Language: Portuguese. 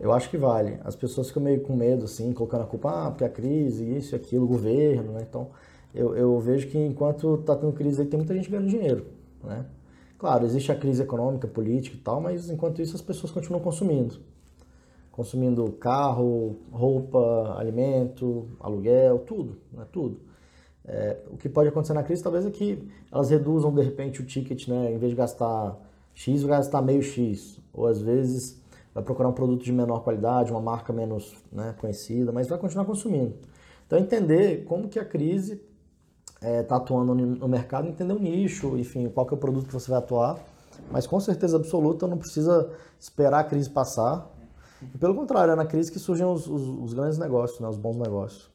Eu acho que vale. As pessoas ficam meio com medo, assim, colocando a culpa, ah, porque a crise, isso e aquilo, governo, né? Então, eu, eu vejo que enquanto está tendo crise aí, tem muita gente ganhando dinheiro, né? Claro, existe a crise econômica, política e tal, mas enquanto isso as pessoas continuam consumindo. Consumindo carro, roupa, alimento, aluguel, tudo, né? Tudo. É, o que pode acontecer na crise talvez é que elas reduzam de repente o ticket, né? Em vez de gastar X, gastar meio X. Ou às vezes vai procurar um produto de menor qualidade, uma marca menos né, conhecida, mas vai continuar consumindo. Então entender como que a crise está é, tá atuando no mercado, entender o nicho, enfim, qual que é o produto que você vai atuar, mas com certeza absoluta não precisa esperar a crise passar. E pelo contrário, é na crise que surgem os, os, os grandes negócios, né, os bons negócios.